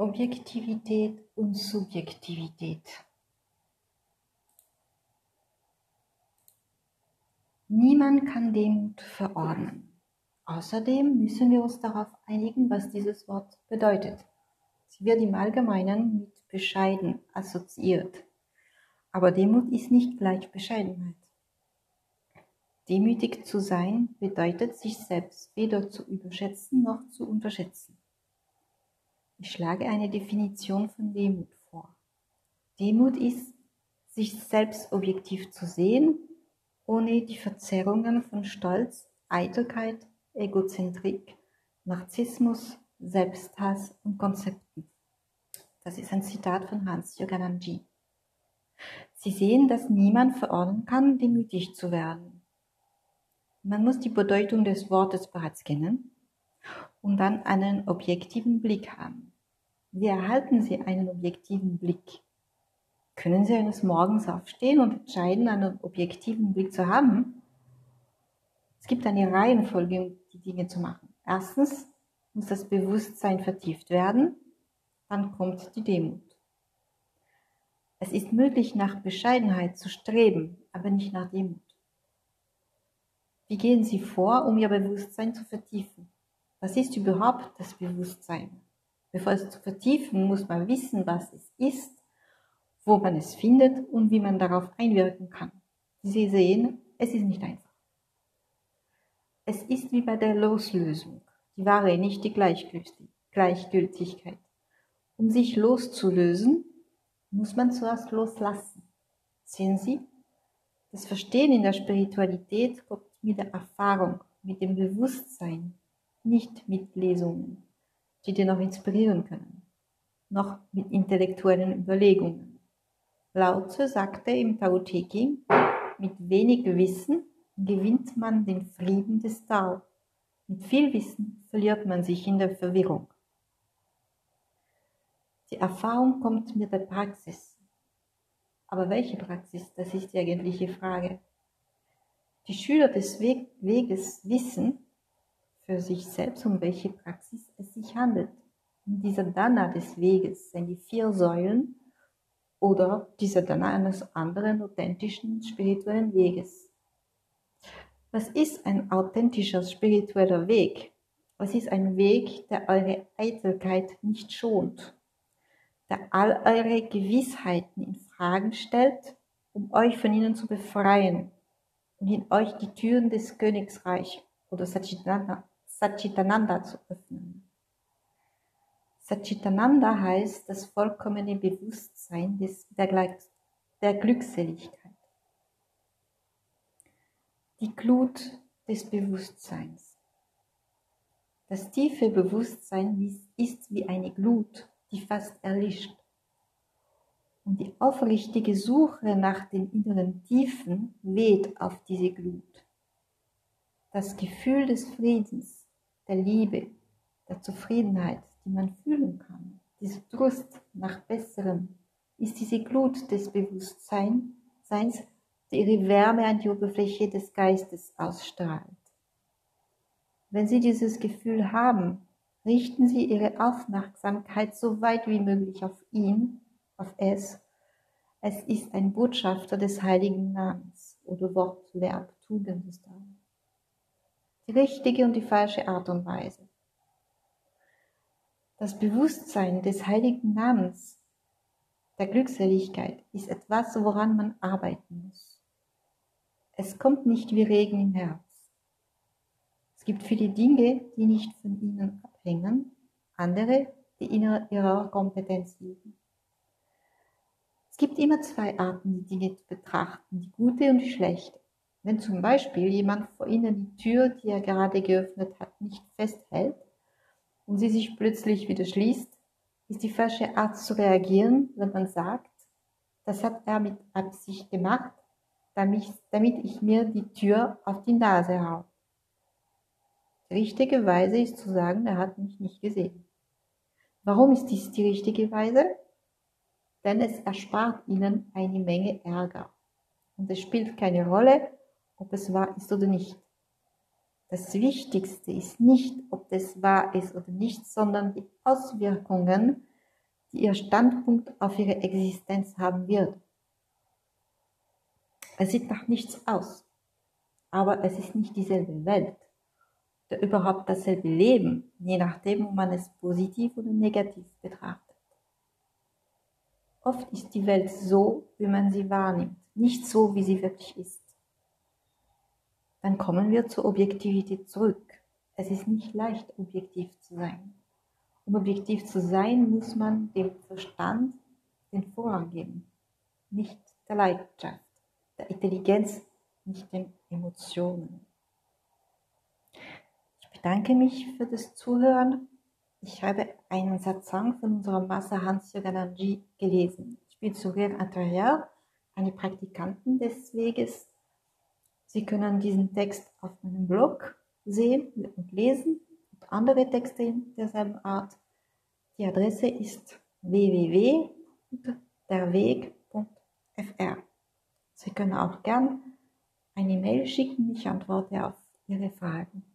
Objektivität und Subjektivität. Niemand kann Demut verordnen. Außerdem müssen wir uns darauf einigen, was dieses Wort bedeutet. Sie wird im Allgemeinen mit bescheiden assoziiert. Aber Demut ist nicht gleich Bescheidenheit. Demütig zu sein bedeutet, sich selbst weder zu überschätzen noch zu unterschätzen. Ich schlage eine Definition von Demut vor. Demut ist, sich selbst objektiv zu sehen, ohne die Verzerrungen von Stolz, Eitelkeit, Egozentrik, Narzissmus, Selbsthass und Konzepten. Das ist ein Zitat von Hans Yogananji. Sie sehen, dass niemand verordnen kann, demütig zu werden. Man muss die Bedeutung des Wortes bereits kennen und dann einen objektiven Blick haben. Wie erhalten Sie einen objektiven Blick? Können Sie eines Morgens aufstehen und entscheiden, einen objektiven Blick zu haben? Es gibt eine Reihenfolge, um die Dinge zu machen. Erstens muss das Bewusstsein vertieft werden, dann kommt die Demut. Es ist möglich, nach Bescheidenheit zu streben, aber nicht nach Demut. Wie gehen Sie vor, um Ihr Bewusstsein zu vertiefen? Was ist überhaupt das Bewusstsein? Bevor es zu vertiefen, muss man wissen, was es ist, wo man es findet und wie man darauf einwirken kann. Sie sehen, es ist nicht einfach. Es ist wie bei der Loslösung. Die Wahre, nicht die Gleichgültigkeit. Um sich loszulösen, muss man zuerst loslassen. Sehen Sie, das Verstehen in der Spiritualität kommt mit der Erfahrung, mit dem Bewusstsein, nicht mit Lesungen, die dir noch inspirieren können, noch mit intellektuellen Überlegungen. Lao Tzu sagte im Tao Te Ching, mit wenig Wissen gewinnt man den Frieden des Tao. Mit viel Wissen verliert man sich in der Verwirrung. Die Erfahrung kommt mit der Praxis. Aber welche Praxis? Das ist die eigentliche Frage. Die Schüler des Weges wissen für sich selbst, um welche Praxis es sich handelt. In dieser Dana des Weges sind die vier Säulen oder dieser Dana eines anderen authentischen spirituellen Weges. Was ist ein authentischer spiritueller Weg? Was ist ein Weg, der eure Eitelkeit nicht schont, der all eure Gewissheiten in Fragen stellt, um euch von ihnen zu befreien und in euch die Türen des Königsreichs oder Satchitananda, Satchitananda zu öffnen. Satchitananda heißt das vollkommene Bewusstsein des, der, der Glückseligkeit. Die Glut des Bewusstseins. Das tiefe Bewusstsein ist wie eine Glut, die fast erlischt. Und die aufrichtige Suche nach den inneren Tiefen weht auf diese Glut. Das Gefühl des Friedens, der Liebe, der Zufriedenheit, die man fühlen kann, dieser Durst nach Besserem, ist diese Glut des Bewusstseins, die ihre Wärme an die Oberfläche des Geistes ausstrahlt. Wenn Sie dieses Gefühl haben, richten Sie Ihre Aufmerksamkeit so weit wie möglich auf ihn auf es. Es ist ein Botschafter des heiligen Namens oder Wort, Verb, Tugend ist da. Die richtige und die falsche Art und Weise. Das Bewusstsein des heiligen Namens, der Glückseligkeit, ist etwas, woran man arbeiten muss. Es kommt nicht wie Regen im Herz. Es gibt viele Dinge, die nicht von ihnen abhängen, andere, die in ihrer Kompetenz liegen gibt immer zwei Arten, die Dinge zu betrachten, die gute und die schlechte. Wenn zum Beispiel jemand vor Ihnen die Tür, die er gerade geöffnet hat, nicht festhält und sie sich plötzlich wieder schließt, ist die falsche Art zu reagieren, wenn man sagt, das hat er mit Absicht gemacht, damit, damit ich mir die Tür auf die Nase hau. Die richtige Weise ist zu sagen, er hat mich nicht gesehen. Warum ist dies die richtige Weise? denn es erspart ihnen eine Menge Ärger. Und es spielt keine Rolle, ob es wahr ist oder nicht. Das Wichtigste ist nicht, ob es wahr ist oder nicht, sondern die Auswirkungen, die ihr Standpunkt auf ihre Existenz haben wird. Es sieht nach nichts aus, aber es ist nicht dieselbe Welt oder überhaupt dasselbe Leben, je nachdem, ob man es positiv oder negativ betrachtet. Oft ist die Welt so, wie man sie wahrnimmt, nicht so, wie sie wirklich ist. Dann kommen wir zur Objektivität zurück. Es ist nicht leicht, objektiv zu sein. Um objektiv zu sein, muss man dem Verstand den Vorrang geben, nicht der Leidenschaft, der Intelligenz, nicht den Emotionen. Ich bedanke mich für das Zuhören. Ich habe einen Satzang von unserer Masse Hans-Jürgen Angie gelesen. Ich bin Sourire Intérieur, eine Praktikantin des Weges. Sie können diesen Text auf meinem Blog sehen und lesen und andere Texte derselben Art. Die Adresse ist www.derweg.fr. Sie können auch gern eine Mail schicken, ich antworte auf Ihre Fragen.